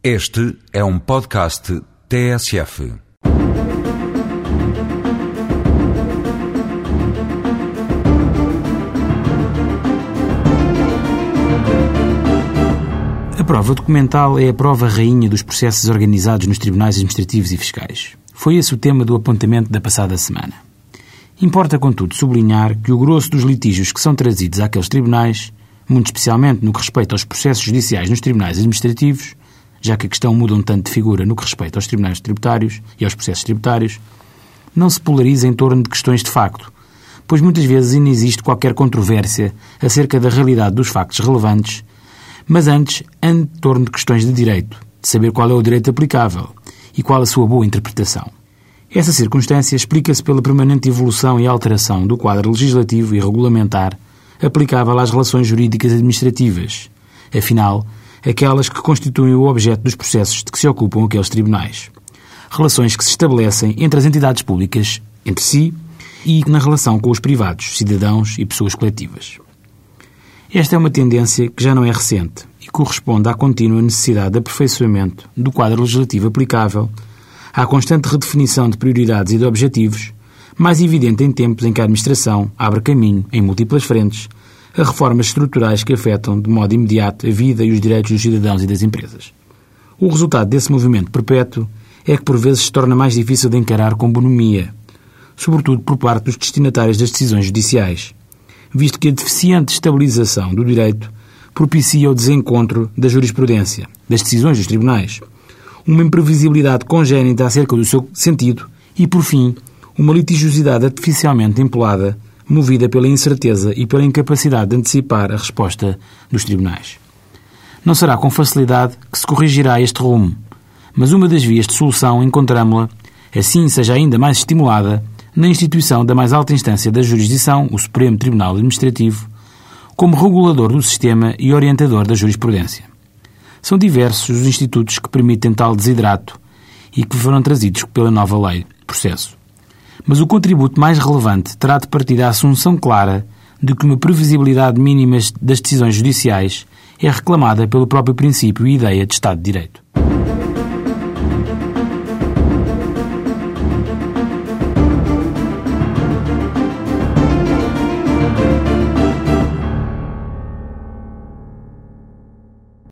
Este é um podcast TSF. A prova documental é a prova rainha dos processos organizados nos tribunais administrativos e fiscais. Foi esse o tema do apontamento da passada semana. Importa, contudo, sublinhar que o grosso dos litígios que são trazidos àqueles tribunais, muito especialmente no que respeita aos processos judiciais nos tribunais administrativos, já que a questão muda um tanto de figura no que respeita aos tribunais tributários e aos processos tributários, não se polariza em torno de questões de facto, pois muitas vezes ainda existe qualquer controvérsia acerca da realidade dos factos relevantes, mas antes em torno de questões de direito, de saber qual é o direito aplicável e qual a sua boa interpretação. Essa circunstância explica-se pela permanente evolução e alteração do quadro legislativo e regulamentar aplicável às relações jurídicas administrativas. Afinal, aquelas que constituem o objeto dos processos de que se ocupam aqueles tribunais. Relações que se estabelecem entre as entidades públicas, entre si, e na relação com os privados, cidadãos e pessoas coletivas. Esta é uma tendência que já não é recente e corresponde à contínua necessidade de aperfeiçoamento do quadro legislativo aplicável, à constante redefinição de prioridades e de objetivos, mais evidente em tempos em que a administração abre caminho, em múltiplas frentes, a reformas estruturais que afetam de modo imediato a vida e os direitos dos cidadãos e das empresas. O resultado desse movimento perpétuo é que por vezes se torna mais difícil de encarar com bonomia, sobretudo por parte dos destinatários das decisões judiciais, visto que a deficiente estabilização do direito propicia o desencontro da jurisprudência, das decisões dos tribunais, uma imprevisibilidade congénita acerca do seu sentido e, por fim, uma litigiosidade artificialmente empolada movida pela incerteza e pela incapacidade de antecipar a resposta dos tribunais. Não será com facilidade que se corrigirá este rumo, mas uma das vias de solução encontramos-la, assim seja ainda mais estimulada, na instituição da mais alta instância da jurisdição, o Supremo Tribunal Administrativo, como regulador do sistema e orientador da jurisprudência. São diversos os institutos que permitem tal desidrato e que foram trazidos pela nova lei de processo. Mas o contributo mais relevante terá de partir da assunção clara de que uma previsibilidade mínima das decisões judiciais é reclamada pelo próprio princípio e ideia de Estado de Direito.